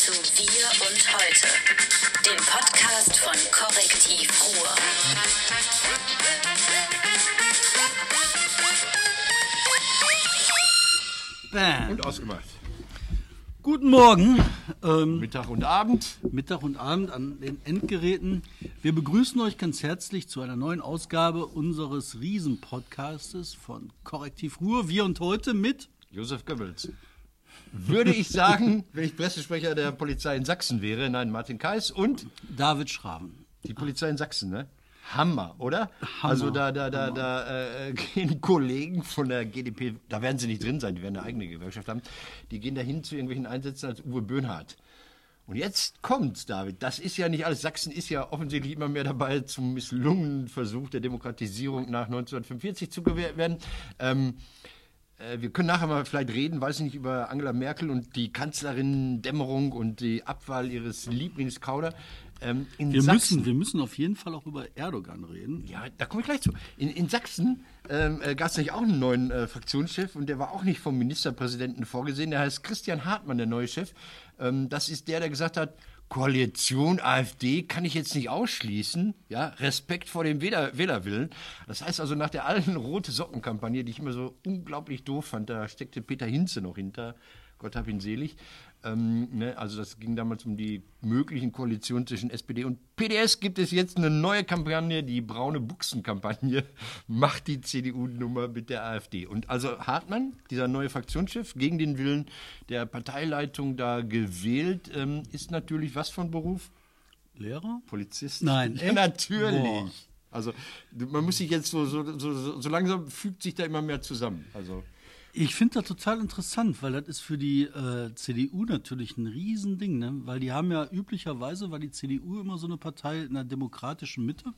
zu Wir und Heute, dem Podcast von Korrektiv Ruhr. Bam. Und ausgemacht. Guten Morgen, ähm, Mittag und Abend. Mittag und Abend an den Endgeräten. Wir begrüßen euch ganz herzlich zu einer neuen Ausgabe unseres Riesenpodcastes von Korrektiv Ruhr. Wir und heute mit Josef Goebbels. Würde ich sagen, wenn ich Pressesprecher der Polizei in Sachsen wäre, nein, Martin Kais und David Schraven. die Polizei in Sachsen, ne? Hammer, oder? Hammer, also da, da, da, da äh, gehen Kollegen von der GdP, da werden sie nicht drin sein, die werden eine eigene Gewerkschaft haben, die gehen dahin zu irgendwelchen Einsätzen als Uwe Böhnhardt. Und jetzt kommt's, David. Das ist ja nicht alles. Sachsen ist ja offensichtlich immer mehr dabei, zum misslungenen Versuch der Demokratisierung nach 1945 zu werden. Ähm, äh, wir können nachher mal vielleicht reden, weiß ich nicht, über Angela Merkel und die Kanzlerin-Dämmerung und die Abwahl ihres Lieblingskauder. Ähm, in Wir Sachsen, müssen, wir müssen auf jeden Fall auch über Erdogan reden. ja, da komme ich gleich zu. In, in Sachsen ähm, äh, gab es nämlich auch einen neuen äh, Fraktionschef und der war auch nicht vom Ministerpräsidenten vorgesehen. Der heißt Christian Hartmann, der neue Chef. Ähm, das ist der, der gesagt hat, Koalition AfD kann ich jetzt nicht ausschließen. Ja, Respekt vor dem Wähler, Wählerwillen. Das heißt also, nach der alten rote Socken-Kampagne, die ich immer so unglaublich doof fand, da steckte Peter Hinze noch hinter. Gott hab ihn selig. Ähm, ne, also das ging damals um die möglichen Koalitionen zwischen SPD und PDS. Gibt es jetzt eine neue Kampagne, die braune Buchsen-Kampagne, macht die CDU-Nummer mit der AfD. Und also Hartmann, dieser neue Fraktionschef, gegen den Willen der Parteileitung da gewählt, ähm, ist natürlich was von Beruf? Lehrer? Polizist? Nein, ja, natürlich. Boah. Also man muss sich jetzt so, so, so, so, so langsam fügt sich da immer mehr zusammen. Also Ich finde das total interessant, weil das ist für die äh, CDU natürlich ein Riesending, ne? weil die haben ja üblicherweise, war die CDU immer so eine Partei in der demokratischen Mitte,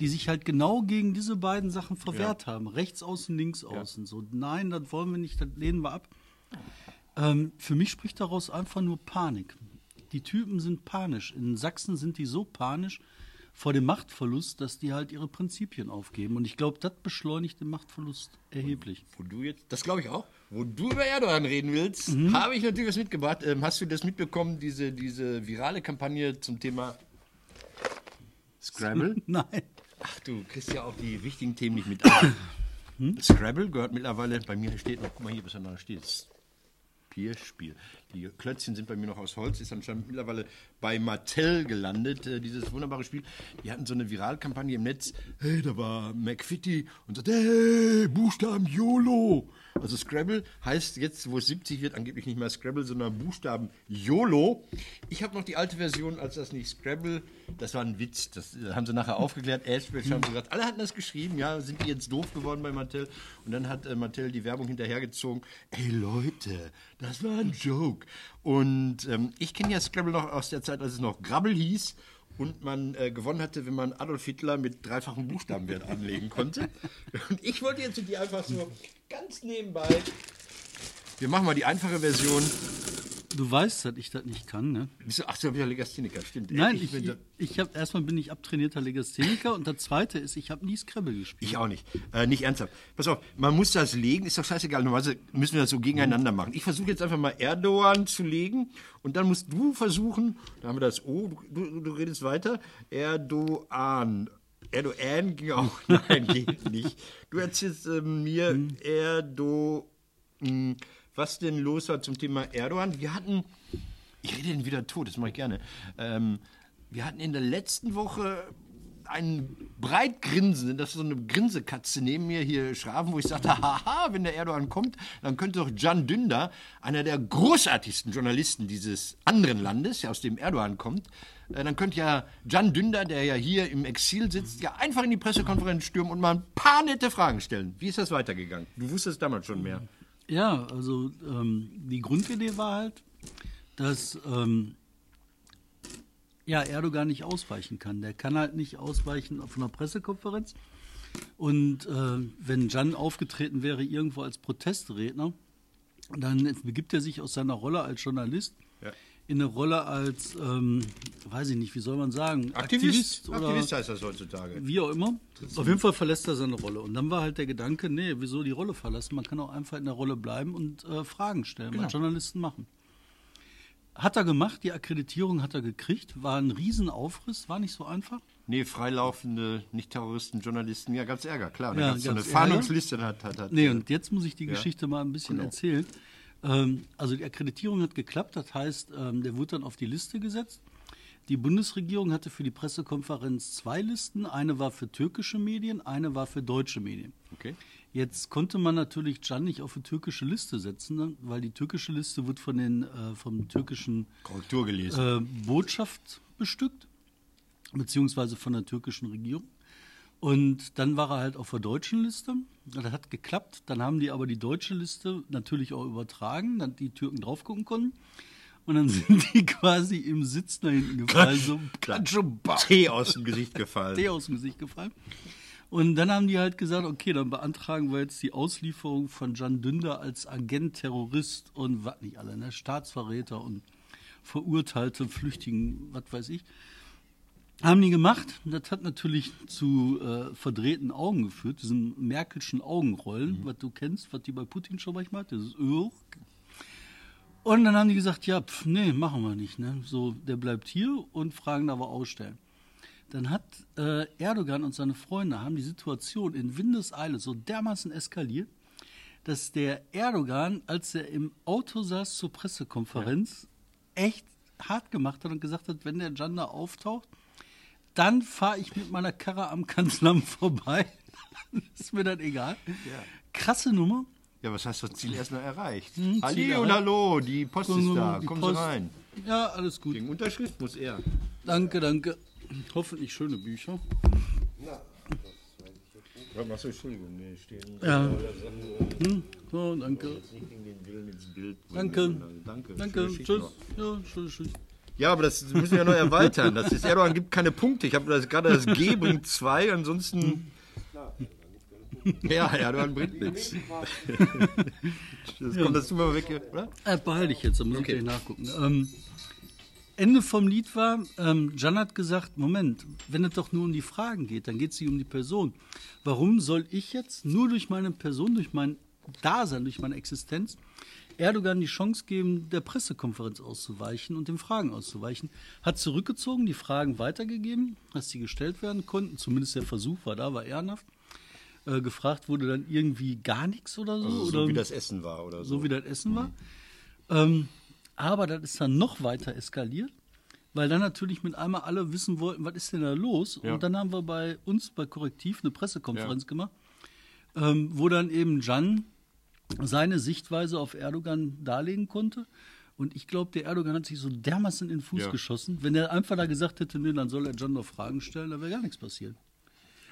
die sich halt genau gegen diese beiden Sachen verwehrt haben, rechts außen, links außen. So, nein, das wollen wir nicht, das lehnen wir ab. Ähm, für mich spricht daraus einfach nur Panik. Die Typen sind panisch. In Sachsen sind die so panisch vor dem Machtverlust, dass die halt ihre Prinzipien aufgeben. Und ich glaube, das beschleunigt den Machtverlust erheblich. Wo du jetzt, das glaube ich auch, wo du über Erdogan reden willst, habe ich natürlich was mitgebracht. Ähm, hast du das mitbekommen, diese, diese virale Kampagne zum Thema Scrabble? Nein. Ach, du kriegst ja auch die wichtigen Themen nicht mit. an. Scrabble gehört mittlerweile, bei mir steht noch, guck mal hier, was da noch steht. Papierspiel. Die Klötzchen sind bei mir noch aus Holz, ist anscheinend mittlerweile bei Mattel gelandet, äh, dieses wunderbare Spiel. Die hatten so eine Viralkampagne im Netz. Hey, da war McFitty und sagte, hey, Buchstaben YOLO. Also Scrabble heißt jetzt, wo es 70 wird, angeblich nicht mehr Scrabble, sondern Buchstaben YOLO. Ich habe noch die alte Version, als das nicht Scrabble, das war ein Witz, das äh, haben sie nachher aufgeklärt. Elspeth haben sie gesagt, alle hatten das geschrieben, ja, sind die jetzt doof geworden bei Mattel? Und dann hat äh, Mattel die Werbung hinterhergezogen, ey Leute, das war ein Joke. Und ähm, ich kenne ja Scrabble noch aus der Zeit, als es noch Grabbel hieß und man äh, gewonnen hatte, wenn man Adolf Hitler mit dreifachen Buchstabenwert anlegen konnte. Und ich wollte jetzt mit dir einfach so ganz nebenbei. Wir machen mal die einfache Version. Du weißt, dass ich das nicht kann, ne? Bist du- Ach, du bist ja Legastheniker, stimmt. Nein, ich, ich, bin ich, da- ich habe erstmal bin ich abtrainierter Legastheniker und das zweite ist, ich habe nie Scrabble gespielt. ich auch nicht. Äh, nicht ernsthaft. Pass auf, man muss das legen, ist doch scheißegal. Normalerweise müssen wir das so gegeneinander machen. Ich versuche jetzt einfach mal Erdogan zu legen und dann musst du versuchen, da haben wir das O, du, du, du redest weiter, Erdogan. Erdogan ging auch. Nein, geht nicht. Du erzählst äh, mir Erdo. mh, was denn los war zum Thema Erdogan? Wir hatten. Ich rede den wieder tot, das mache ich gerne. Ähm, wir hatten in der letzten Woche einen breit grinsenden, das ist so eine Grinsekatze neben mir hier schraben, wo ich sagte, haha, wenn der Erdogan kommt, dann könnte doch Can Dündar, einer der großartigsten Journalisten dieses anderen Landes, der aus dem Erdogan kommt, äh, dann könnte ja Can Dündar, der ja hier im Exil sitzt, ja einfach in die Pressekonferenz stürmen und mal ein paar nette Fragen stellen. Wie ist das weitergegangen? Du wusstest damals schon mehr. Ja, also ähm, die Grundidee war halt, dass ähm, ja, Erdogan nicht ausweichen kann. Der kann halt nicht ausweichen auf einer Pressekonferenz. Und äh, wenn Jan aufgetreten wäre irgendwo als Protestredner, dann begibt er sich aus seiner Rolle als Journalist. In eine Rolle als, ähm, weiß ich nicht, wie soll man sagen, Aktivist, oder Aktivist heißt das heutzutage. wie auch immer. Auf jeden Fall verlässt er seine Rolle. Und dann war halt der Gedanke, nee, wieso die Rolle verlassen? Man kann auch einfach in der Rolle bleiben und äh, Fragen stellen, Genau. was Journalisten machen. hat er gemacht, die Akkreditierung hat er gekriegt, war ein Riesenaufriss, war nicht so einfach. Nee, freilaufende Nicht-Terroristen, Journalisten, ja, gab's Ärger, klar. Da Ja, gab's so eine. Fahndungsliste. Hat, hat, hat, Nee, und jetzt muss ich die Geschichte mal ein bisschen Genau. erzählen. Ähm, also die Akkreditierung hat geklappt, das heißt, ähm, der wurde dann auf die Liste gesetzt. Die Bundesregierung hatte für die Pressekonferenz zwei Listen. Eine war für türkische Medien, eine war für deutsche Medien. Okay. Jetzt konnte man natürlich Can nicht auf die türkische Liste setzen, ne? weil die türkische Liste wird von den äh, vom türkischen äh, Botschaft bestückt, beziehungsweise von der türkischen Regierung. Und dann war er halt auf der deutschen Liste. Das hat geklappt. Dann haben die aber die deutsche Liste natürlich auch übertragen, dass die Türken drauf gucken konnten. Und dann sind die quasi im Sitz nach hinten gefallen. so. Tee aus dem Gesicht gefallen. Tee aus dem Gesicht gefallen. Und dann haben die halt gesagt, okay, dann beantragen wir jetzt die Auslieferung von Jan Dündar als Agent, Terrorist und was nicht alle, ne? Staatsverräter und verurteilte Flüchtigen, was weiß ich. Haben die gemacht. Das hat natürlich zu äh, verdrehten Augen geführt, diesen Merkelschen Augenrollen, was du kennst, was die bei Putin schon manchmal hat, dieses Öl. Und dann haben die gesagt, ja, pf, nee, machen wir nicht. Ne? So, der bleibt hier und fragen aber ausstellen. Dann hat äh, Erdogan und seine Freunde haben die Situation in Windeseile so dermaßen eskaliert, dass der Erdogan, als er im Auto saß zur Pressekonferenz, echt hart gemacht hat und gesagt hat, wenn der Jan da auftaucht, dann fahre ich mit meiner Karre am Kanzleramt vorbei. ist mir dann egal. Krasse Nummer. Ja, was heißt das Ziel erstmal erreicht? Hm, Ali und hallo, die Post ist da. Kommen. Sie rein. Ja, alles gut. Gegen Unterschrift muss er. Danke, danke. Hoffentlich schöne Bücher. Ja, machst du, Entschuldigung, nee, stehen. Ja. Hm, so, danke. Danke. Danke. Tschüss. Ja, tschüss, tschüss. Ja, aber das müssen wir ja noch erweitern. Das ist Erdogan gibt keine Punkte. Ich habe das gerade das G bringt zwei, ansonsten. Ja, Erdogan bringt nichts. Das kommt das tun wir mal weg, oder? Äh, behalte ich jetzt, da muss Okay. ich gleich nachgucken. Ähm, Ende vom Lied war, ähm, Jan hat gesagt, Moment, wenn es doch nur um die Fragen geht, dann geht es nicht um die Person. Warum soll ich jetzt nur durch meine Person, durch mein Dasein, durch meine Existenz Erdogan die Chance geben, der Pressekonferenz auszuweichen und den Fragen auszuweichen? Hat zurückgezogen, die Fragen weitergegeben, dass sie gestellt werden konnten, zumindest der Versuch war da, war ehrenhaft. Äh, gefragt wurde dann irgendwie gar nichts oder so. Also oder so wie das Essen war oder so. so wie das Essen war. Ähm, aber das ist dann noch weiter eskaliert, weil dann natürlich mit einmal alle wissen wollten, was ist denn da los? Ja. Und dann haben wir bei uns bei Korrektiv eine Pressekonferenz gemacht, ähm, wo dann eben Jan seine Sichtweise auf Erdogan darlegen konnte. Und ich glaube, der Erdogan hat sich so dermaßen in den Fuß Ja. geschossen. Wenn er einfach da gesagt hätte, nee, dann soll er Jan noch Fragen stellen, dann wäre gar nichts passiert.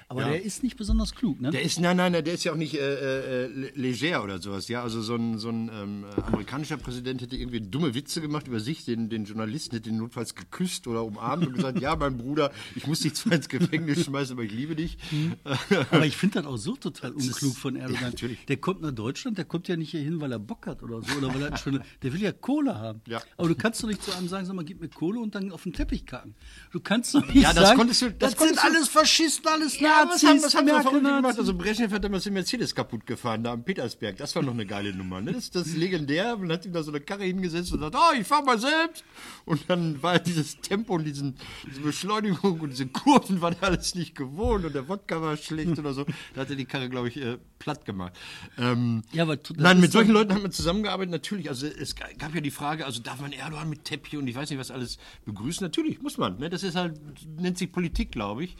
Aber Ja. der ist nicht besonders klug, ne? Der ist, nein, nein, nein, der ist ja auch nicht äh, äh, le- leger oder sowas. Ja, also so ein, so ein ähm, äh, amerikanischer Präsident hätte irgendwie dumme Witze gemacht über sich, den, den Journalisten hätte ihn notfalls geküsst oder umarmt und gesagt, ja, mein Bruder, ich muss dich zwar ins Gefängnis schmeißen, aber ich liebe dich. Aber ich finde das auch so total unklug von Erdogan. Ja, natürlich. Der kommt nach Deutschland, der kommt ja nicht hier hin, weil er Bock hat oder so, oder weil er schöne, der will ja Kohle haben. Ja. Aber du kannst doch nicht zu einem sagen, sag mal, gib mir Kohle und dann auf den Teppich kacken. Du kannst doch nicht Ja, das sagen, konntest du- das das, sind alles Faschisten, alles Ja, Nazis, was haben, was haben sie Merkel, verrückt gemacht? Also Brezhnev hat damals den Mercedes kaputt gefahren, da am Petersberg. Das war noch eine geile Nummer. Ne? Das, das ist legendär. Man hat ihm da so eine Karre hingesetzt und sagt, oh, ich fahr mal selbst. Und dann war dieses Tempo und diesen, diese Beschleunigung und diese Kurven war der alles nicht gewohnt und der Wodka war schlecht oder so. Da hat er die Karre, glaube ich, äh, platt gemacht. Ähm, Ja, aber das Nein, mit solchen Leuten haben wir zusammengearbeitet, natürlich. Also es gab ja die Frage, also darf man Erdogan mit Teppich und ich weiß nicht was alles begrüßen? Natürlich, muss man. Ne? Das ist halt, nennt sich Politik, glaube ich.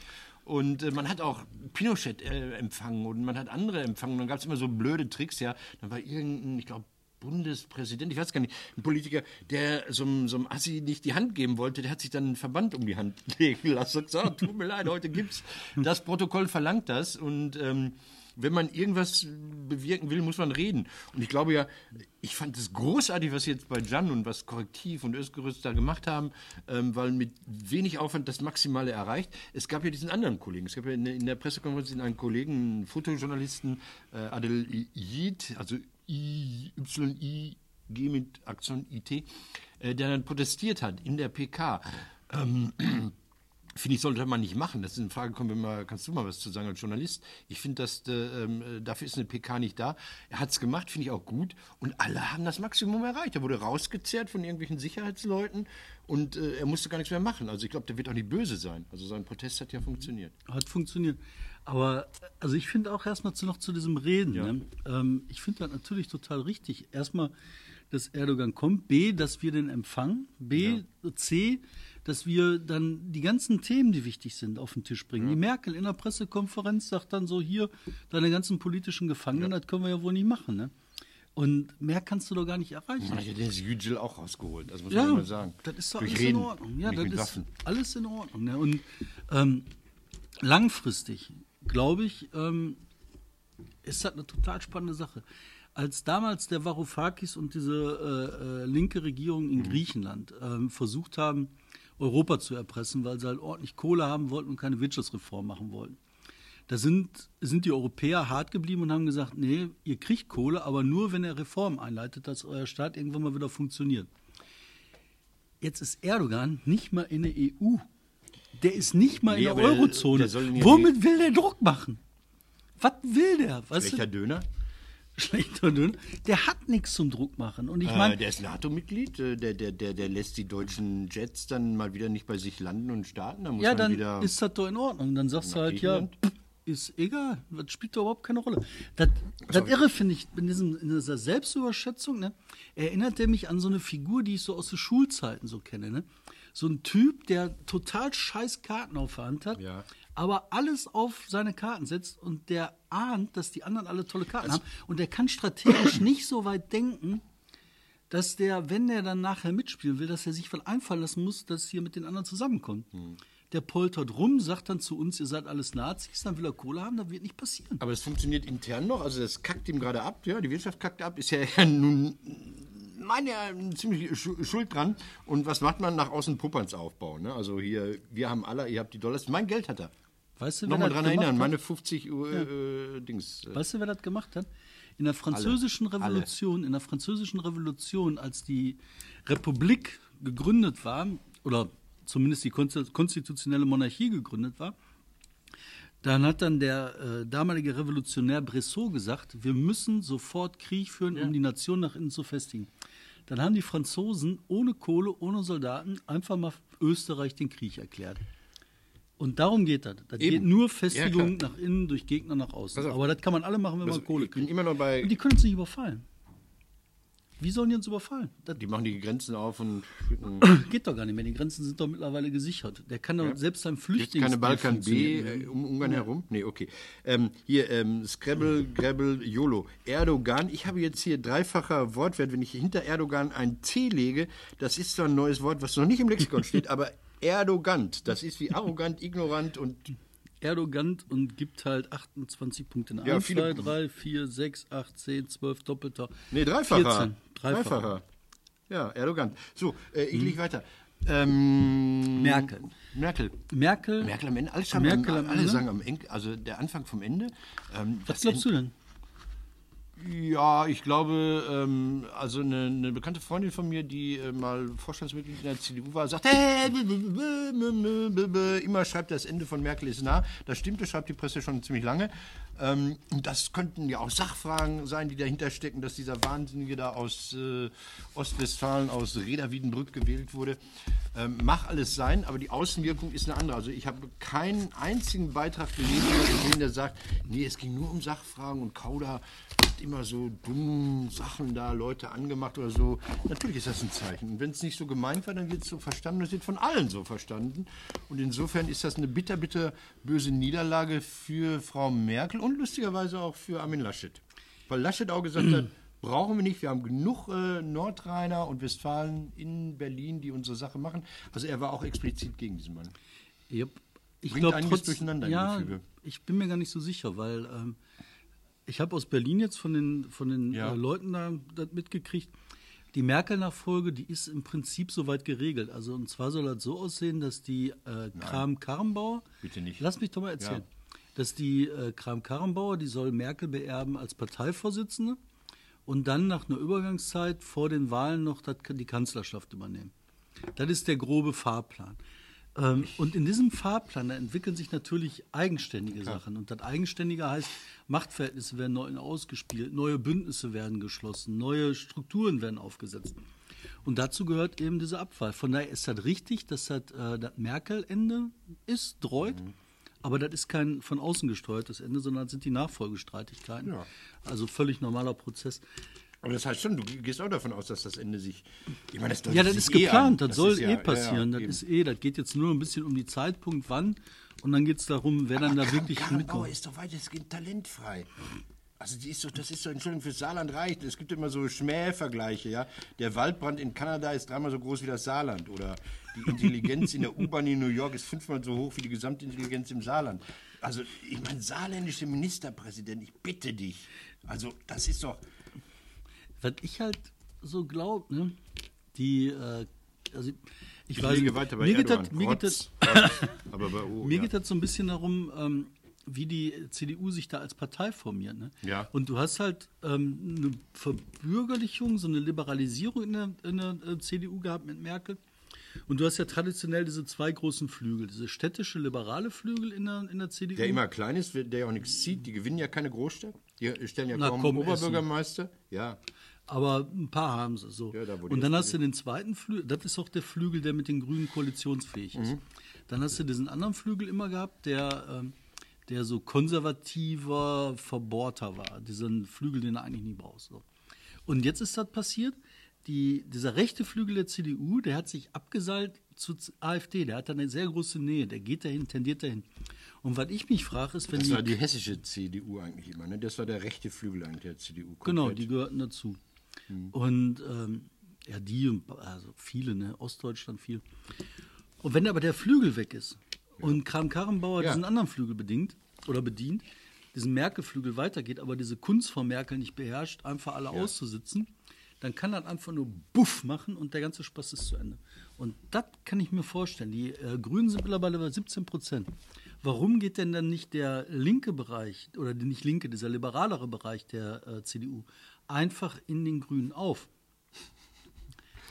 Und äh, man hat auch Pinochet äh, empfangen und man hat andere empfangen. Und dann gab es immer so blöde Tricks, ja. Dann war irgendein, ich glaube, Bundespräsident, ich weiß gar nicht, ein Politiker, der so einem, so einem Assi nicht die Hand geben wollte, der hat sich dann einen Verband um die Hand legen lassen und gesagt, tut mir leid, heute gibt's. Das Protokoll verlangt das und ähm, wenn man irgendwas bewirken will, muss man reden. Und ich glaube ja, ich fand es großartig, was jetzt bei Jan und was Korrektiv und Özgerüst da gemacht haben, ähm, weil mit wenig Aufwand das Maximale erreicht. Es gab ja diesen anderen Kollegen. Es gab ja in, in der Pressekonferenz einen Kollegen, einen Fotojournalisten, äh, Adel Yid, also I, Y-I, G mit Aktion IT, äh, der dann protestiert hat in der PK. Ähm, Finde ich, sollte man nicht machen. Das ist eine Frage, kommen wir mal, kannst du mal was zu sagen als Journalist? Ich finde, dass äh, ähm, dafür ist eine PK nicht da. Er hat es gemacht, finde ich auch gut. Und alle haben das Maximum erreicht. Er wurde rausgezerrt von irgendwelchen Sicherheitsleuten und äh, er musste gar nichts mehr machen. Also ich glaube, der wird auch nicht böse sein. Also sein Protest hat ja funktioniert. Hat funktioniert. Aber also ich finde auch erstmal zu, noch zu diesem Reden. Ja. Ne? Ähm, ich finde das natürlich total richtig. Erstmal, dass Erdogan kommt. B, dass wir den empfangen. B, C, dass wir dann die ganzen Themen, die wichtig sind, auf den Tisch bringen. Die Merkel in der Pressekonferenz sagt dann so, hier, deine ganzen politischen Gefangenen, das können wir ja wohl nicht machen. Ne? Und mehr kannst du doch gar nicht erreichen. Ja den Yücel auch rausgeholt. Das muss Ja, man mal sagen. das ist doch Durch alles Reden, in Ordnung. Ja, das ist Waffen. alles in Ordnung. Ne? Und ähm, langfristig, glaube ich, ähm, ist das eine total spannende Sache. Als damals der Varoufakis und diese äh, äh, linke Regierung Mhm. in Griechenland ähm, versucht haben, Europa zu erpressen, weil sie halt ordentlich Kohle haben wollten und keine Wirtschaftsreform machen wollten. Da sind, sind die Europäer hart geblieben und haben gesagt, nee, ihr kriegt Kohle, aber nur, wenn er Reformen einleitet, dass euer Staat irgendwann mal wieder funktioniert. Jetzt ist Erdogan nicht mal in der EU. Der ist nicht mal Nee, in der Eurozone. der Womit will der Druck machen? Was will der? Weißt Schlechter du? Döner. Schlechter Dünn. Der hat nichts zum Druck machen. Und ich Äh, meine, der ist NATO-Mitglied. äh, Der, der, der, der lässt die deutschen Jets dann mal wieder nicht bei sich landen und starten. Da muss ja, dann ist das doch in Ordnung. Dann sagst du halt, ja, pff, ist egal. Das spielt doch überhaupt keine Rolle. Das, das Irre finde ich in, diesem, in dieser Selbstüberschätzung, ne, erinnert er mich an so eine Figur, die ich so aus den Schulzeiten so kenne. Ne? So ein Typ, der total scheiß Karten auf der Hand hat, Ja. Aber alles auf seine Karten setzt und der ahnt, dass die anderen alle tolle Karten haben und der kann strategisch nicht so weit denken, dass der, wenn der dann nachher mitspielen will, dass er sich was einfallen lassen muss, dass hier mit den anderen zusammenkommt. Der poltert rum, sagt dann zu uns, ihr seid alles Nazis, dann will er Kohle haben, das wird nicht passieren. Aber es funktioniert intern noch, also das kackt ihm gerade ab, ja, die Wirtschaft kackt ab, ist ja nun, meine ja ziemlich Schu- schuld dran. Und was macht man nach außen Pupperns aufbauen? Ne? Also hier, wir haben alle, ihr habt die Dollars, mein Geld hat er. Weißt du, wer Nochmal dran gemacht erinnern, hat? meine 50 Uhr äh, Dings. äh, Weißt du, wer das gemacht hat? In der französischen Alle. Revolution, in der französischen Revolution, als die Republik gegründet war, oder zumindest die konsti- konstitutionelle Monarchie gegründet war, dann hat dann der äh, damalige Revolutionär Bressot gesagt, wir müssen sofort Krieg führen, um die Nation nach innen zu festigen. Dann haben die Franzosen ohne Kohle, ohne Soldaten einfach mal Österreich den Krieg erklärt. Und darum geht das. Das Eben. geht nur Ja, Festigung klar. nach innen durch Gegner nach außen. Aber das kann man alle machen, wenn Also, man Kohle ich bin kriegt. immer noch bei- Und die können uns nicht überfallen. Wie sollen die uns überfallen? Das Die machen die Grenzen auf und geht doch gar nicht mehr. Die Grenzen sind doch mittlerweile gesichert. Der kann doch selbst sein Jetzt Flüchtlings keine Balkan B äh, um Ungarn herum? Nee, okay. Ähm, hier, ähm, Scrabble, Grabble, YOLO. Erdogan. Ich habe jetzt hier dreifacher Wortwert. Wenn ich hinter Erdogan ein T lege, das ist zwar ein neues Wort, was noch nicht im Lexikon steht, aber Erdogant. Das ist wie arrogant, ignorant und Erdogan und gibt halt 28 Punkte. Ja, 1, viele- 2, 3, 4, 6, 8, 10, 12, doppelter. Nee, dreifacher. 14. Dreifacher. Ja, Erdogan. So, äh, ich leg weiter. Ähm, Merkel. Merkel. Merkel. Merkel am Ende. Alle, sagen Merkel am, am alle Ende? sagen am Ende, also der Anfang vom Ende. Ähm, Was glaubst du denn? Ja, ich glaube, ähm, also eine, eine bekannte Freundin von mir, die äh, mal Vorstandsmitglied in der CDU war, sagt, äh, immer schreibt das Ende von Merkel ist nah. Das stimmt, das schreibt die Presse schon ziemlich lange. Ähm, das könnten ja auch Sachfragen sein, die dahinter stecken, dass dieser Wahnsinnige da aus äh, Ostwestfalen, aus Reda-Wiedenbrück gewählt wurde. Ähm, mach alles sein, aber die Außenwirkung ist eine andere. Also ich habe keinen einzigen Beitrag gelesen der sagt, nee, es ging nur um Sachfragen und Kauder hat immer so dumme Sachen da Leute angemacht oder so. Natürlich ist das ein Zeichen. Und wenn es nicht so gemeint war, dann wird es so verstanden. Das wird von allen so verstanden. Und insofern ist das eine bitter, bitter böse Niederlage für Frau Merkel und lustigerweise auch für Armin Laschet. Weil Laschet auch gesagt hat, brauchen wir nicht. Wir haben genug äh, Nordrheiner und Westfalen in Berlin, die unsere Sache machen. Also er war auch explizit gegen diesen Mann. Yep. Ich glaube trotz, durcheinander ja, ich bin mir gar nicht so sicher, weil ähm, ich habe aus Berlin jetzt von den von den Ja. äh, Leuten da mitgekriegt. Die Merkel-Nachfolge, die ist im Prinzip soweit geregelt. Also und zwar soll das so aussehen, dass die äh, Kram-Karrenbauer, Bitte nicht. lass mich doch mal erzählen, Ja. dass die äh, Kram-Karrenbauer, die soll Merkel beerben als Parteivorsitzende und dann nach einer Übergangszeit vor den Wahlen noch die Kanzlerschaft übernehmen. Das ist der grobe Fahrplan. Ähm, und in diesem Fahrplan da entwickeln sich natürlich eigenständige Sachen. Und das Eigenständige heißt, Machtverhältnisse werden neu ausgespielt, neue Bündnisse werden geschlossen, neue Strukturen werden aufgesetzt. Und dazu gehört eben diese Abwahl. Von daher ist das richtig, dass das, äh, das Merkel-Ende ist, dreut. Aber das ist kein von außen gesteuertes Ende, sondern das sind die Nachfolgestreitigkeiten. Ja. Also völlig normaler Prozess. Aber das heißt schon, du gehst auch davon aus, dass das Ende sich. Ich meine, das Ja, das ist eh geplant, an. das, soll ist ja- eh ja, passieren. ja, das eben. ist eh, das geht jetzt nur ein bisschen um die Zeitpunkt, wann. Und dann geht es darum, wer dann da wirklich Karrenbauer mitkommt. ist doch weitestgehend talentfrei. Also die ist doch, das ist doch, Entschuldigung, fürs Saarland reicht. Es gibt immer so Schmähvergleiche, ja. Der Waldbrand in Kanada ist dreimal so groß wie das Saarland. Oder die Intelligenz in der U-Bahn in New York ist fünfmal so hoch wie die Gesamtintelligenz im Saarland. Also, ich meine, saarländische Ministerpräsident, ich bitte dich. Also, das ist doch. Was ich halt so glaube, ne, die, äh, also ich Ich weiß liege weiter bei mir geht Erdogan. das, mir geht das. Aber bei O, Mir ja. geht das so ein bisschen darum, ähm, wie die CDU sich da als Partei formiert. Ne? Ja. Und du hast halt ähm, eine Verbürgerlichung, so eine Liberalisierung in der, in der äh, CDU gehabt mit Merkel. Und du hast ja traditionell diese zwei großen Flügel, diese städtische liberale Flügel in der, in der CDU. Der immer klein ist, der ja auch nichts zieht. Die gewinnen ja keine Großstadt. Die stellen ja Na, kaum komm, Oberbürgermeister. Ja. Aber ein paar haben sie so. Ja, da, und dann hast du den zweiten Flügel, das ist auch der Flügel, der mit den Grünen koalitionsfähig ist. Mhm. Dann hast du diesen anderen Flügel immer gehabt, der, ähm, der so konservativer, verbohrter war. Diesen Flügel, den du eigentlich nie brauchst. So. Und jetzt ist das passiert, die, dieser rechte Flügel der CDU, der hat sich abgeseilt zur AfD, der hat da eine sehr große Nähe, der geht dahin, tendiert dahin. Und was ich mich frage, ist, wenn Das die, war die hessische CDU eigentlich immer. Ne? Das war der rechte Flügel eigentlich der CDU. Genau, komplett. die gehörten dazu. Hm. Und ähm, ja, die, und also viele, ne, Ostdeutschland viel. Und wenn aber der Flügel weg ist und Kram-Karrenbauer Ja. diesen anderen Flügel bedingt oder bedient, diesen Merkel-Flügel weitergeht, aber diese Kunst von Merkel nicht beherrscht, einfach alle auszusitzen, dann kann das einfach nur Buff machen und der ganze Spaß ist zu Ende. Und das kann ich mir vorstellen. Die äh, Grünen sind mittlerweile bei 17 Prozent. Warum geht denn dann nicht der linke Bereich oder nicht linke, dieser liberalere Bereich der äh, CDU einfach in den Grünen auf?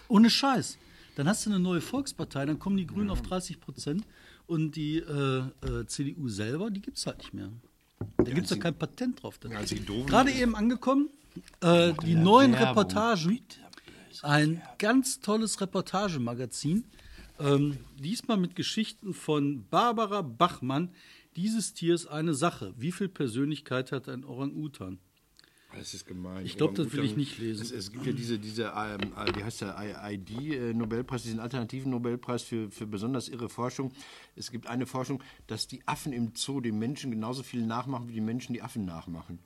Ohne Scheiß. Dann hast du eine neue Volkspartei, dann kommen die Grünen auf 30 Prozent und die äh, äh, CDU selber, die gibt es halt nicht mehr. Da gibt es ja kein Patent drauf. Ja, Gerade eben angekommen, äh, die neuen Werbung. Reportagen. Ein ganz tolles Reportagemagazin. Ähm, diesmal mit Geschichten von Barbara Bachmann. Dieses Tier ist eine Sache. Wie viel Persönlichkeit hat ein Orang-Utan? Das ist gemein. Ich glaub, das will ich nicht lesen. Es, es gibt ja diese, diese ähm, äh, wie heißt der, ID-Nobelpreis, diesen alternativen Nobelpreis für, für besonders irre Forschung. Es gibt eine Forschung, dass die Affen im Zoo den Menschen genauso viel nachmachen, wie die Menschen die Affen nachmachen.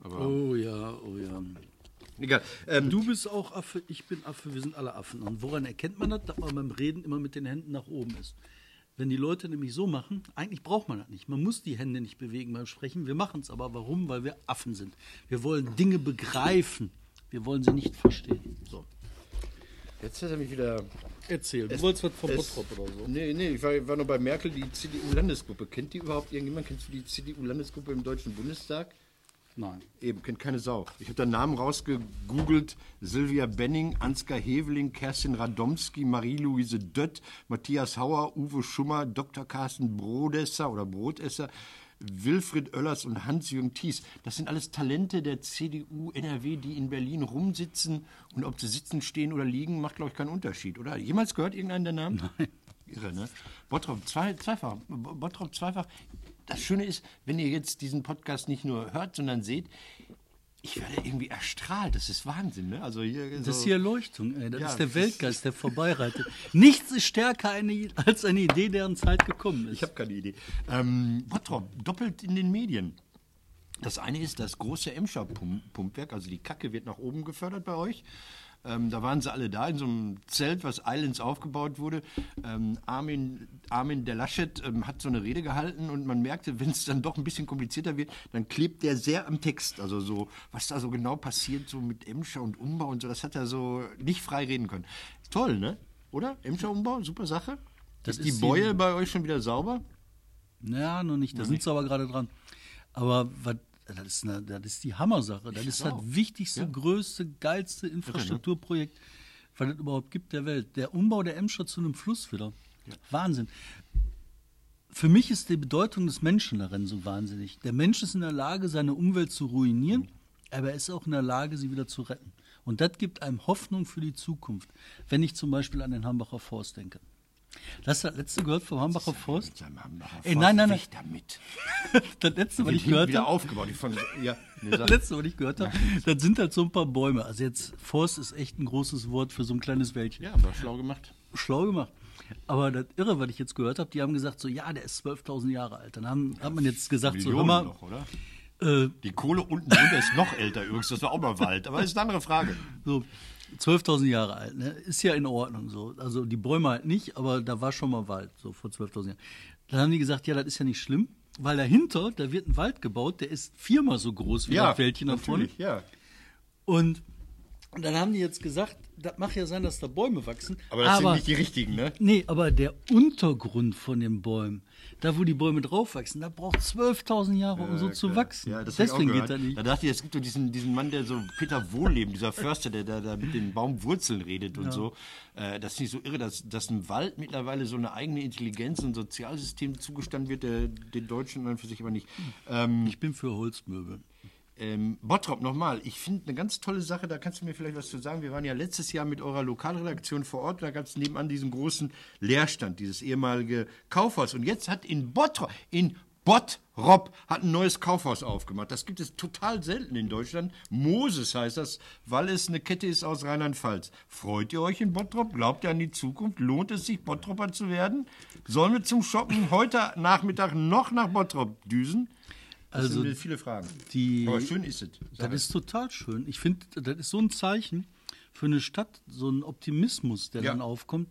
Aber Oh ja, oh ja. egal. Ähm, Du bist auch Affe, ich bin Affe, wir sind alle Affen. Und woran erkennt man das? Dass man beim Reden immer mit den Händen nach oben ist. Wenn die Leute nämlich so machen, eigentlich braucht man das nicht. Man muss die Hände nicht bewegen beim Sprechen. Wir machen es aber. Warum? Weil wir Affen sind. Wir wollen Dinge begreifen. Wir wollen sie nicht verstehen. So, jetzt hat er mich wieder. erzähl. Du wolltest was vom Es- Bottrop oder so. Nee, nee, ich war, war noch bei Merkel, die CDU-Landesgruppe. Kennt die überhaupt irgendjemand? Kennst du die CDU-Landesgruppe im Deutschen Bundestag? Nein. Eben, kennt keine Sau. Ich habe da Namen rausgegoogelt. Silvia Benning, Ansgar Heveling, Kerstin Radomski, Marie-Louise Dött, Matthias Hauer, Uwe Schummer, Dr. Carsten Brodesser oder Brotesser, Wilfried Oellers und Hans-Jürgen Thies. Das sind alles Talente der CDU NRW, die in Berlin rumsitzen. Und ob sie sitzen, stehen oder liegen, macht, glaube ich, keinen Unterschied, oder? Jemals gehört irgendeinen der Namen? Nein. Irre, ne? Bottrop zwei, zweifach. Bottrop zweifach. Das Schöne ist, wenn ihr jetzt diesen Podcast nicht nur hört, sondern seht, ich werde irgendwie erstrahlt. Das ist Wahnsinn, ne? Also hier, so, Das ist die Erleuchtung, ey. Das Ja, ist der Weltgeist, der vorbeireitet. Nichts ist stärker eine, als eine Idee, deren Zeit gekommen ist. Ich habe keine Idee. Ähm, Bottrop, doppelt in den Medien. Das eine ist das große Emscher-Pumpwerk, also die Kacke wird nach oben gefördert bei euch. Ähm, da waren sie alle da in so einem Zelt, was Islands aufgebaut wurde. Ähm, Armin, Armin der Laschet ähm, hat so eine Rede gehalten und man merkte, wenn es dann doch ein bisschen komplizierter wird, dann klebt der sehr am Text. Also so, was da so genau passiert, so mit Emscher und Umbau und so, das hat er so nicht frei reden können. Toll, ne? Oder? Emscher Umbau, super Sache. Das ist die ist Beule bei euch schon wieder sauber? Ja, noch nicht. Da sind sie aber gerade dran. Aber was, das, ist eine, das ist die Hammersache. Das ist das auch. wichtigste, größte, geilste Infrastrukturprojekt, was es überhaupt gibt der Welt. Der Umbau der Emscher zu einem Fluss wieder. Wahnsinn. Für mich ist die Bedeutung des Menschen darin so wahnsinnig. Der Mensch ist in der Lage, seine Umwelt zu ruinieren, aber er ist auch in der Lage, sie wieder zu retten. Und das gibt einem Hoffnung für die Zukunft, wenn ich zum Beispiel an den Hambacher Forst denke. Das hast du das letzte gehört vom Hambacher Forst? Hambacher Ey, nein, nein, nein. Weg damit. Das letzte, was ich gehört wieder habe, aufgebaut. Ich fand, ja, nee, das letzte, was ich gehört habe, das sind halt so ein paar Bäume. Also jetzt Forst ist echt ein großes Wort für so ein kleines Wäldchen. ja, aber schlau gemacht. schlau gemacht. Aber das Irre, was ich jetzt gehört habe, die haben gesagt so, ja, der ist 12.000 Jahre alt. Dann haben, hat man jetzt gesagt so, Millionen mal, noch, oder? äh, Die Kohle unten drunter ist noch älter übrigens. Das war auch mal Wald. Aber das ist eine andere Frage. so 12.000 Jahre alt, ne? ist ja in Ordnung so. Also die Bäume halt nicht, aber da war schon mal Wald, so vor 12.000 Jahren. Dann haben die gesagt, ja, das ist ja nicht schlimm, weil dahinter, da wird ein Wald gebaut, der ist viermal so groß wie das Wäldchen da vorne. natürlich, ja. Und dann haben die jetzt gesagt, das mag ja sein, dass da Bäume wachsen. Aber das sind nicht die richtigen, ne? Nee, aber der Untergrund von den Bäumen, da wo die Bäume drauf wachsen, da braucht 12.000 Jahre, um so zu wachsen. Ja, Deswegen geht das nicht. Da dachte ich, es gibt doch diesen, diesen Mann, der so Peter Wohlleben, dieser Förster, der da, mit den Baumwurzeln redet und so. Äh, das ist nicht so irre, dass, dass ein Wald mittlerweile so eine eigene Intelligenz und Sozialsystem zugestanden wird, der, den Deutschen dann für sich aber nicht. Ähm, Ich bin für Holzmöbel. Ähm, Bottrop nochmal, ich finde eine ganz tolle Sache, da kannst du mir vielleicht was zu sagen. Wir waren ja letztes Jahr mit eurer Lokalredaktion vor Ort, da gab es nebenan diesen großen Leerstand, dieses ehemalige Kaufhaus. Und jetzt hat in Bottrop, in Bottrop hat ein neues Kaufhaus aufgemacht. Das gibt es total selten in Deutschland. Moses heißt das, weil es eine Kette ist aus Rheinland-Pfalz. Freut ihr euch in Bottrop? Glaubt ihr an die Zukunft? Lohnt es sich, Bottropper zu werden? Sollen wir zum Shoppen heute Nachmittag noch nach Bottrop düsen? Das Also, sind viele Fragen. die- Aber schön ist es. Das ist total schön. Ich finde, das ist so ein Zeichen für eine Stadt, so ein Optimismus, der Ja. dann aufkommt.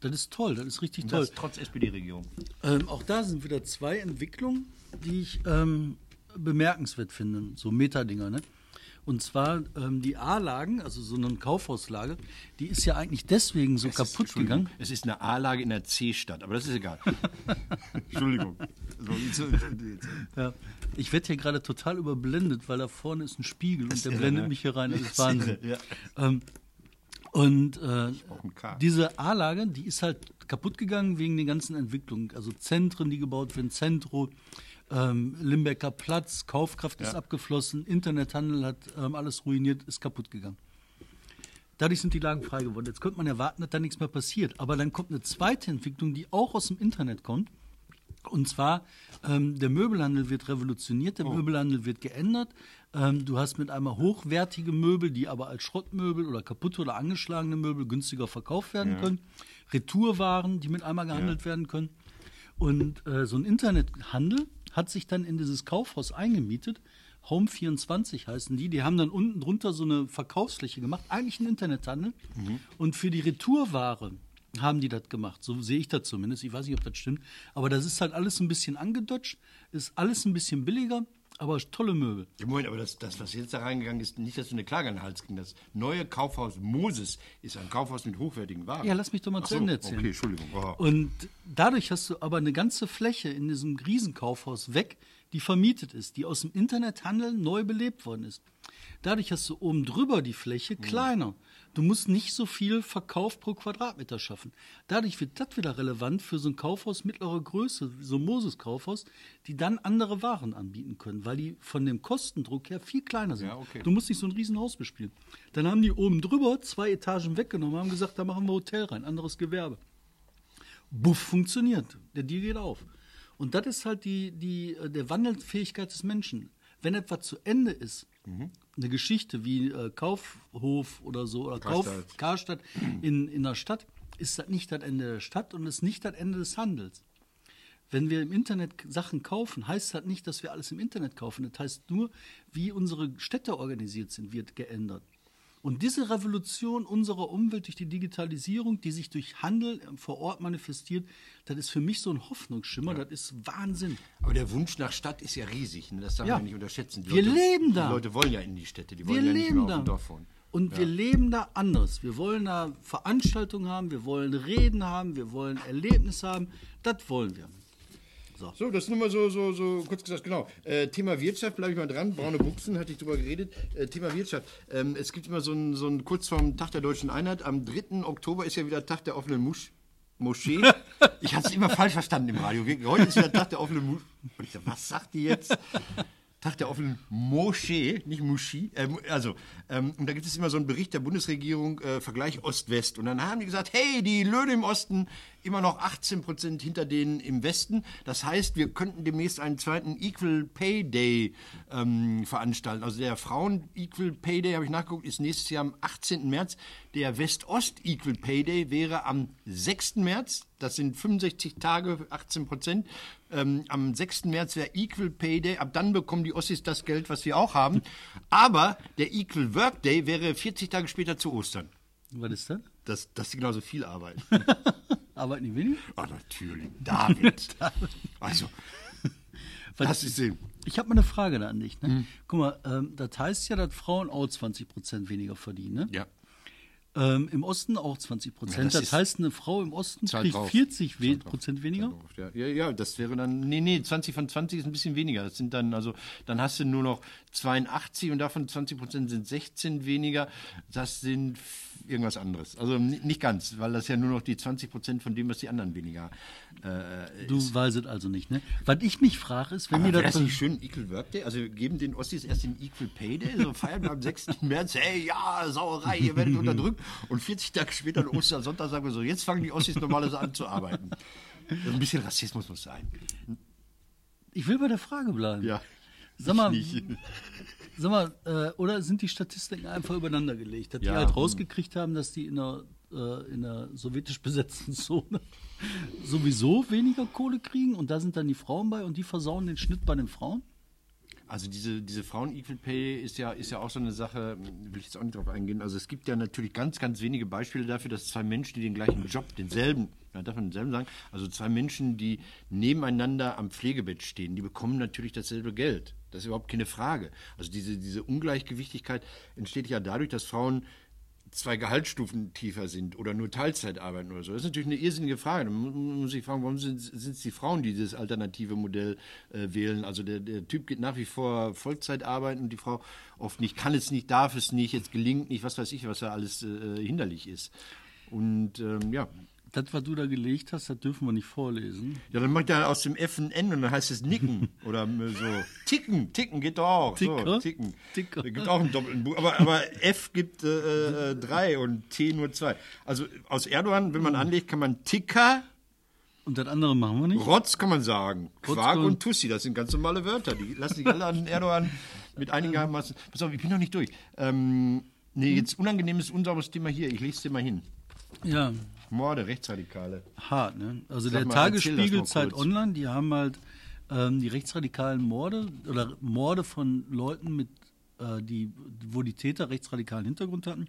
Das ist toll, das ist richtig toll. das trotz SPD-Regierung. Ähm, auch da sind wieder zwei Entwicklungen, die ich ähm, bemerkenswert finde, so Metadinger. Ne? Und zwar ähm, die A-Lagen, also so eine Kaufhauslage, die ist ja eigentlich deswegen so kaputt gegangen. Es ist eine A-Lage in der C-Stadt, aber das ist egal. Entschuldigung. Ja. Ich werde hier gerade total überblendet, weil da vorne ist ein Spiegel und der irre, blendet ne? mich hier rein. Das ist Wahnsinn. irre, Ähm, und äh, diese A-Lage, die ist halt kaputt gegangen wegen den ganzen Entwicklungen. Also Zentren, die gebaut werden, Zentro, ähm, Limbecker Platz, Kaufkraft ist abgeflossen, Internethandel hat ähm, alles ruiniert, ist kaputt gegangen. Dadurch sind die Lagen frei geworden. Jetzt könnte man erwarten, dass da nichts mehr passiert. Aber dann kommt eine zweite Entwicklung, die auch aus dem Internet kommt. Und zwar, ähm, der Möbelhandel wird revolutioniert, der Möbelhandel wird geändert. Ähm, du hast mit einmal hochwertige Möbel, die aber als Schrottmöbel oder kaputte oder angeschlagene Möbel günstiger verkauft werden können. Retourwaren, die mit einmal gehandelt werden können. Und äh, so ein Internethandel hat sich dann in dieses Kaufhaus eingemietet. Home24 heißen die. Die haben dann unten drunter so eine Verkaufsfläche gemacht, eigentlich ein Internethandel. Und für die Retourware haben die das gemacht. So sehe ich das zumindest. Ich weiß nicht, ob das stimmt. Aber das ist halt alles ein bisschen angedutscht, ist alles ein bisschen billiger, aber tolle Möbel. Ja, Moment, aber das, das, was jetzt da reingegangen ist, nicht, dass du eine Klage an den Hals ging. Das neue Kaufhaus Moses ist ein Kaufhaus mit hochwertigen Waren. Ja, lass mich doch mal Ach zu so, Ende erzählen. Okay, Entschuldigung. Oh. Und dadurch hast du aber eine ganze Fläche in diesem Riesenkaufhaus weg, die vermietet ist, die aus dem Internethandel neu belebt worden ist. Dadurch hast du oben drüber die Fläche kleiner. Du musst nicht so viel Verkauf pro Quadratmeter schaffen. Dadurch wird das wieder relevant für so ein Kaufhaus mittlerer Größe, so ein Moses-Kaufhaus, die dann andere Waren anbieten können, weil die von dem Kostendruck her viel kleiner sind. Ja, okay. Du musst nicht so ein Riesenhaus bespielen. Dann haben die oben drüber zwei Etagen weggenommen, haben gesagt, da machen wir Hotel rein, anderes Gewerbe. Buff funktioniert. Der Deal geht auf. Und das ist halt die, die, äh, der Wandelfähigkeit des Menschen. Wenn etwas zu Ende ist, eine Geschichte wie äh, Kaufhof oder so, oder Kauf, Karstadt. Karstadt in, in der Stadt, ist das nicht das Ende der Stadt und ist nicht das Ende des Handels. Wenn wir im Internet Sachen kaufen, heißt das nicht, dass wir alles im Internet kaufen. Das heißt nur, wie unsere Städte organisiert sind, wird geändert. Und diese Revolution unserer Umwelt durch die Digitalisierung, die sich durch Handel vor Ort manifestiert, das ist für mich so ein Hoffnungsschimmer, das ist Wahnsinn. Aber der Wunsch nach Stadt ist ja riesig. Ne? Das darf Ja. man nicht unterschätzen. Die Wir leben da. Die Leute wollen ja in die Städte. Die Wir wollen ja nicht mehr auf dem Dorf wohnen. Und wir leben da anders. Wir wollen da Veranstaltungen haben, wir wollen Reden haben, wir wollen Erlebnisse haben. Das wollen wir. So, das nur mal so, so, so kurz gesagt, genau. Äh, Thema Wirtschaft, bleibe ich mal dran. Braune Buchsen, hatte ich drüber geredet. Äh, Thema Wirtschaft. Ähm, es gibt immer so ein, so ein, kurz vorm Tag der Deutschen Einheit, am 3. Oktober ist ja wieder Tag der offenen Musch. Moschee. Ich hatte es immer falsch verstanden im Radio. Heute ist der Tag der offenen Moschee. Und ich dachte, was sagt die jetzt? Tag der offenen Moschee, nicht Muschi. Äh, also, ähm, und da gibt es immer so einen Bericht der Bundesregierung, äh, Vergleich Ost-West. Und dann haben die gesagt, hey, die Löhne im Osten immer noch 18 Prozent hinter denen im Westen. Das heißt, wir könnten demnächst einen zweiten Equal Pay Day ähm, veranstalten. Also der Frauen Equal Pay Day, habe ich nachgeguckt, ist nächstes Jahr am 18. März. Der West-Ost Equal Pay Day wäre am 6. März. Das sind 65 Tage, 18 Prozent. Ähm, am 6. März wäre Equal Pay Day. Ab dann bekommen die Ossis das Geld, was sie auch haben. Aber der Equal Work Day wäre 40 Tage später zu Ostern. Was ist das? Dass, dass sie genauso viel arbeiten. Arbeiten die weniger? Ah, natürlich. David. also, Was- das ist eben. Ich habe mal eine Frage da an dich. Ne? Guck mal, ähm, das heißt ja, dass Frauen auch 20 Prozent weniger verdienen. Ne? Ja. Ähm, Im Osten auch 20 Ja, Prozent. das das ist- heißt, eine Frau im Osten kriegt drauf. 40 we Zahl drauf. Prozent weniger. Ja, ja, ja, das wäre dann, nee, nee, 20 von 20 ist ein bisschen weniger. Das sind dann, also, dann hast du nur noch 82 und davon 20 Prozent sind 16 weniger. Das sind irgendwas anderes. Also ni- nicht ganz, weil das ja nur noch die 20 Prozent von dem, was die anderen weniger. Äh, Du weißt es also nicht, ne? Was ich mich frage, ist, wenn aber mir wäre das. das nicht schön, Equal Work Day? Also geben den Ossis erst den Equal Pay Day, so feiern wir am 6. März, hey, ja, Sauerei, ihr werdet unterdrückt. Und 40 Tage später, an Ostersonntag, sagen wir so, jetzt fangen die Ossis normalerweise an zu arbeiten. Ein bisschen Rassismus muss sein. Ich will bei der Frage bleiben. Ja. Sag mal, sag mal äh, oder sind die Statistiken einfach übereinander gelegt? Dass die Ja, halt hm. rausgekriegt haben, dass die in der, äh, in der sowjetisch besetzten Zone sowieso weniger Kohle kriegen und da sind dann die Frauen bei und die versauen den Schnitt bei den Frauen? Also diese, diese Frauen-Equal Pay ist ja, ist ja auch so eine Sache, will ich jetzt auch nicht drauf eingehen. Also es gibt ja natürlich ganz, ganz wenige Beispiele dafür, dass zwei Menschen, die den gleichen Job, denselben, ja, darf man denselben sagen, also zwei Menschen, die nebeneinander am Pflegebett stehen, die bekommen natürlich dasselbe Geld. Das ist überhaupt keine Frage. Also diese, diese Ungleichgewichtigkeit entsteht ja dadurch, dass Frauen zwei Gehaltsstufen tiefer sind oder nur Teilzeit arbeiten oder so. Das ist natürlich eine irrsinnige Frage. Da mu- muss sich fragen, warum sind es die Frauen, die dieses alternative Modell äh, wählen? Also der, der Typ geht nach wie vor Vollzeit arbeiten und die Frau oft nicht, kann es nicht, darf es nicht, jetzt gelingt nicht, was weiß ich, was da alles äh, hinderlich ist. Und ähm, ja. Das, was du da gelegt hast, das dürfen wir nicht vorlesen. Ja, dann macht er aus dem F ein N und dann heißt es Nicken oder so. Ticken, Ticken geht doch auch. So, Ticker? Ticken. Ticker. Da gibt auch einen doppelten Buch. Aber, aber F gibt äh, äh, drei und T nur zwei. Also aus Erdogan, wenn man anlegt, kann man Ticker, Und das andere machen wir nicht? Rotz kann man sagen. Rotz Quark und- und Tussi, das sind ganz normale Wörter. Die lassen sich alle an Erdogan mit einigermaßen. Pass auf, ich bin noch nicht durch. Ähm, nee, jetzt unangenehmes, unsauberes Thema hier. Ich lese es dir mal hin. Ja, Morde, Rechtsradikale. hart, ne? Also Sag der mal, Tagesspiegel Zeit. Online, die haben halt ähm, die rechtsradikalen Morde oder Morde von Leuten mit, äh, die, wo die Täter rechtsradikalen Hintergrund hatten.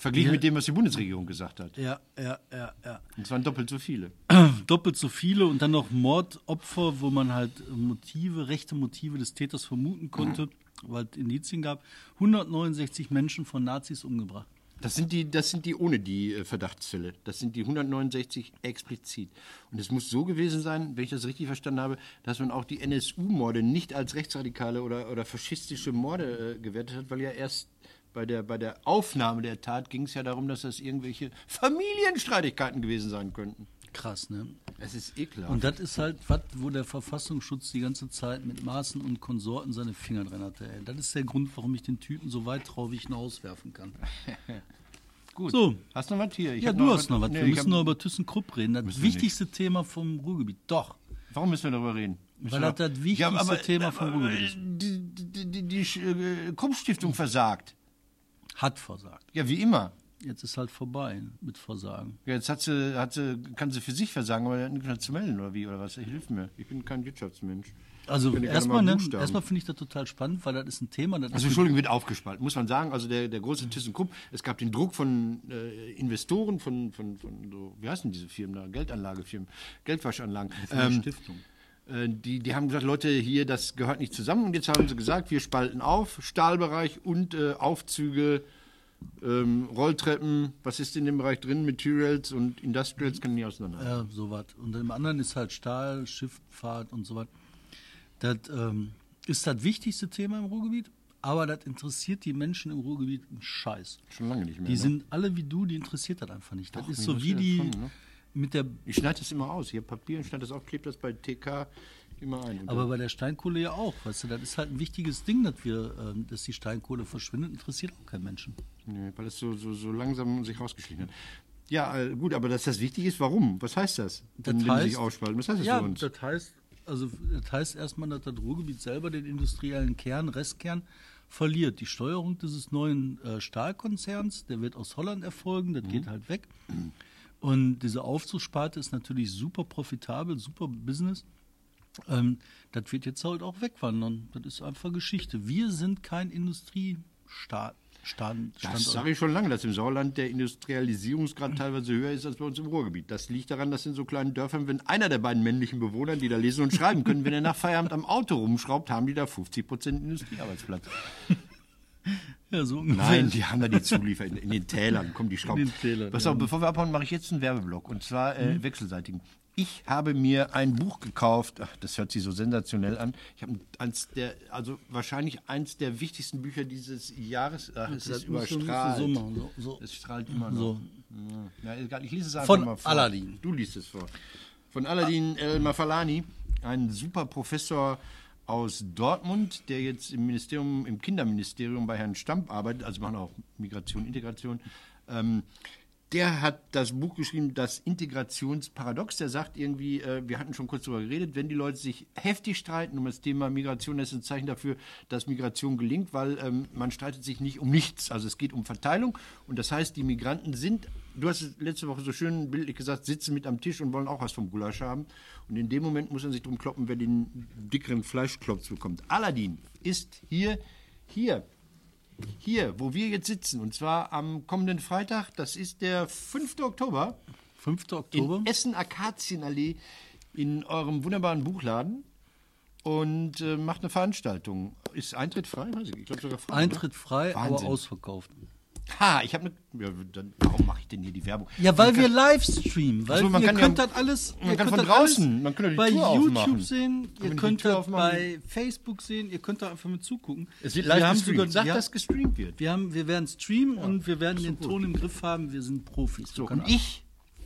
Verglichen mit dem, was die Bundesregierung gesagt hat. Ja, ja, ja, ja. Und es waren doppelt so viele. Doppelt so viele und dann noch Mordopfer, wo man halt Motive, rechte Motive des Täters vermuten konnte, weil es Indizien gab. 169 Menschen von Nazis umgebracht. Das sind die, das sind die ohne die äh, Verdachtsfälle. Das sind die 169 explizit. Und es muss so gewesen sein, wenn ich das richtig verstanden habe, dass man auch die NSU-Morde nicht als rechtsradikale oder, oder faschistische Morde äh, gewertet hat, weil ja erst bei der, bei der Aufnahme der Tat ging es ja darum, dass das irgendwelche Familienstreitigkeiten gewesen sein könnten. Krass, ne? Es ist ekelhaft. Und das ist halt was, wo der Verfassungsschutz die ganze Zeit mit Maßen und Konsorten seine Finger drin hatte. Ey. Das ist der Grund, warum ich den Typen so weit traurig hinauswerfen kann. Gut. So. Hast du noch was hier? Ich ja, du hast noch was. Nee, wir müssen hab- noch über ThyssenKrupp reden. Das wichtigste Thema vom Ruhrgebiet. Doch. Warum müssen wir darüber reden? Weil das das wichtigste Thema vom aber, Ruhrgebiet ist. Die, die, die, die äh, Krupp-Stiftung versagt. Hat versagt. Ja, wie immer. Jetzt ist halt vorbei mit Versagen. Ja, jetzt hat sie, hat sie, kann sie für sich versagen, aber er hat nichts mehr zu melden, oder wie, oder was? Ich hilf mir. Ich bin kein Wirtschaftsmensch. Also erstmal, ne, erstmal finde ich das total spannend, weil das ist ein Thema. Das Also Entschuldigung, wird aufgespalten, muss man sagen. Also der, der große ThyssenKrupp, es gab den Druck von äh, Investoren, von, von, von so, wie heißen diese Firmen da? Geldanlagefirmen, Geldwaschanlagen. Ähm, Stiftung. Äh, Die, die haben gesagt, Leute, hier, das gehört nicht zusammen. Und jetzt haben sie gesagt, wir spalten auf, Stahlbereich und äh, Aufzüge, ähm, Rolltreppen, was ist in dem Bereich drin? Materials und Industrials kann ich auseinander. Ja, sowas. Und im anderen ist halt Stahl, Schifffahrt und so was. Das ähm, ist das wichtigste Thema im Ruhrgebiet, aber das interessiert die Menschen im Ruhrgebiet einen Scheiß. Schon lange nicht mehr. Die ne? sind alle wie du, die interessiert das einfach nicht. Das Doch, ist so wie die, schon, ne? mit der, Ich schneide das immer aus. Hier Papier und schneide das auf, klebe das bei TK immer ein. Aber bei der Steinkohle ja auch, weißt du, das ist halt ein wichtiges Ding, dass wir, ähm, dass die Steinkohle verschwindet, interessiert auch keinen Menschen. Nee, weil es so, so, so langsam sich rausgeschlichen hat. Ja, äh, gut, aber dass das wichtig ist, warum? Was heißt das? Das Wenn die heißt- sich ausspalten. Was heißt das Ja, für uns? das heißt, also das heißt erstmal, dass das Ruhrgebiet selber den industriellen Kern, Restkern verliert. Die Steuerung dieses neuen äh, Stahlkonzerns, der wird aus Holland erfolgen, das geht halt weg. Und diese Aufzugssparte ist natürlich super profitabel, super Business. Ähm, das wird jetzt halt auch wegwandern. Das ist einfach Geschichte. Wir sind kein Industriestaat. Stand, Das sage ich schon lange, dass im Sauerland der Industrialisierungsgrad teilweise höher ist als bei uns im Ruhrgebiet. Das liegt daran, dass in so kleinen Dörfern, wenn einer der beiden männlichen Bewohner, die da lesen und schreiben können, wenn er nach Feierabend am Auto rumschraubt, haben die da 50 Prozent Industriearbeitsplatz. Ja, so. Nein, die haben da die Zuliefer in, in den Tälern. Kommen die Schrauben. Pass auf, bevor wir abhauen, mache ich jetzt einen Werbeblock. Und zwar äh, wechselseitigen. Ich habe mir ein Buch gekauft. Ach, das hört sich so sensationell an. Ich habe eins der, also wahrscheinlich eins der wichtigsten Bücher dieses Jahres. Ach, es Das ist überstrahlt. so machen, so- so. Es strahlt immer noch. So. Ja, egal, ich lese es einfach Von mal vor. Aladdin. Du liest es vor. Von Aladdin El Mafalani, ein super Professor aus Dortmund, der jetzt im Ministerium, im Kinderministerium bei Herrn Stamp arbeitet, also machen auch Migration, Integration. Ähm, der hat das Buch geschrieben, das Integrationsparadox. Der sagt irgendwie, äh, wir hatten schon kurz darüber geredet, wenn die Leute sich heftig streiten um das Thema Migration, das ist ein Zeichen dafür, dass Migration gelingt, weil ähm, man streitet sich nicht um nichts. Also es geht um Verteilung und das heißt, die Migranten sind, du hast es letzte Woche so schön bildlich gesagt, sitzen mit am Tisch und wollen auch was vom Gulasch haben. Und in dem Moment muss man sich drum kloppen, wer den dickeren Fleischklopf bekommt. Aladdin ist hier, hier, hier, wo wir jetzt sitzen, und zwar am kommenden Freitag, das ist der 5. Oktober, 5. Oktober. in Essen-Akazienallee in eurem wunderbaren Buchladen und äh, macht eine Veranstaltung. Ist Eintritt frei? Weiß ich, ich glaube sogar frei. Eintritt frei, aber Wahnsinn. ausverkauft. Ha, ich habe eine. Ja, dann, warum mache ich denn hier die Werbung? Ja, weil wir live streamen. Weil so, man ihr kann ja- könnt das alles. man ihr kann könnt von draußen, man kann ja die bei Tür YouTube aufmachen. sehen. Kann man Ihr könnt das bei Facebook sehen. Ihr könnt da einfach mit zugucken. Es wird wir live haben gestreamt. sogar, Sag, wir, dass gestreamt wird. wir, haben, wir werden streamen und wir werden den Ton im Griff haben. Wir sind Profis. So, Wir und ich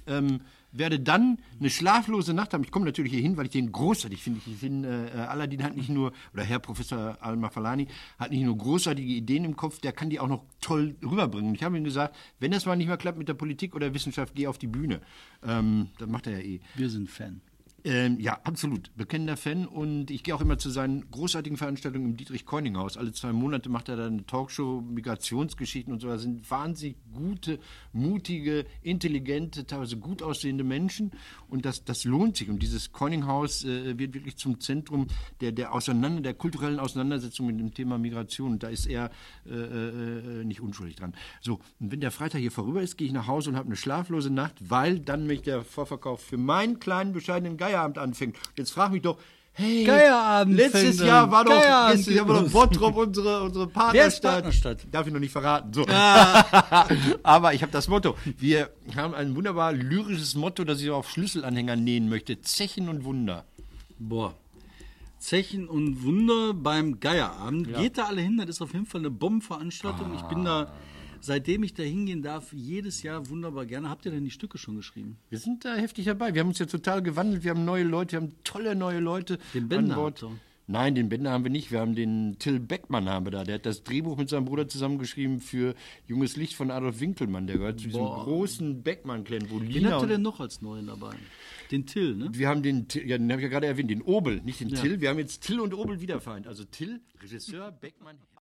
ähm, werde dann eine schlaflose Nacht haben. Ich komme natürlich hier hin, weil ich den großartig finde. Ich finde, äh, Aladdin hat nicht nur, oder Herr Professor Al-Mafalani hat nicht nur großartige Ideen im Kopf, der kann die auch noch toll rüberbringen. Ich habe ihm gesagt, wenn das mal nicht mehr klappt mit der Politik oder Wissenschaft, geh auf die Bühne. Ähm, das macht er ja eh. Wir sind Fan. Ähm, ja, absolut. Bekennender Fan. Und ich gehe auch immer zu seinen großartigen Veranstaltungen im Dietrich-Koining-Haus. Alle zwei Monate macht er da eine Talkshow, Migrationsgeschichten und so. Da sind wahnsinnig gute, mutige, intelligente, teilweise gut aussehende Menschen. Und das, das lohnt sich. Und dieses Koining-Haus äh, wird wirklich zum Zentrum der, der, Auseinander, der kulturellen Auseinandersetzung mit dem Thema Migration. Und da ist er äh, äh, nicht unschuldig dran. So, und wenn der Freitag hier vorüber ist, gehe ich nach Hause und habe eine schlaflose Nacht, weil dann nämlich der Vorverkauf für meinen kleinen, bescheidenen Geierabend anfängt. Jetzt frag mich doch, hey, Geierabend letztes fängt Jahr war doch, Geierabend letztes Jahr war doch Bottrop unsere, unsere Partnerstadt. Partnerstadt? Darf ich noch nicht verraten. So. Aber ich habe das Motto. Wir haben ein wunderbar lyrisches Motto, das ich auf Schlüsselanhänger nähen möchte. Zechen und Wunder. Boah. Zechen und Wunder beim Geierabend. Geht da alle hin, das ist auf jeden Fall eine Bombenveranstaltung. Ich bin da, seitdem ich da hingehen darf, jedes Jahr wunderbar gerne. Habt ihr denn die Stücke schon geschrieben? Wir sind da heftig dabei. Wir haben uns ja total gewandelt. Wir haben neue Leute, wir haben tolle neue Leute Den Bender an Bord. Nein, den Bender haben wir nicht. Wir haben den Till Beckmann haben wir da. Der hat das Drehbuch mit seinem Bruder zusammengeschrieben für Junges Licht von Adolf Winkelmann. Der gehört zu diesem Boah. großen Beckmann-Clan, Wen habt ihr und denn noch als Neuen dabei? Den Till, ne? wir haben den, Till- ja, den habe ich ja gerade erwähnt, den Obel, nicht den Till. Wir haben jetzt Till und Obel wieder vereint. Also Till, Regisseur, Beckmann.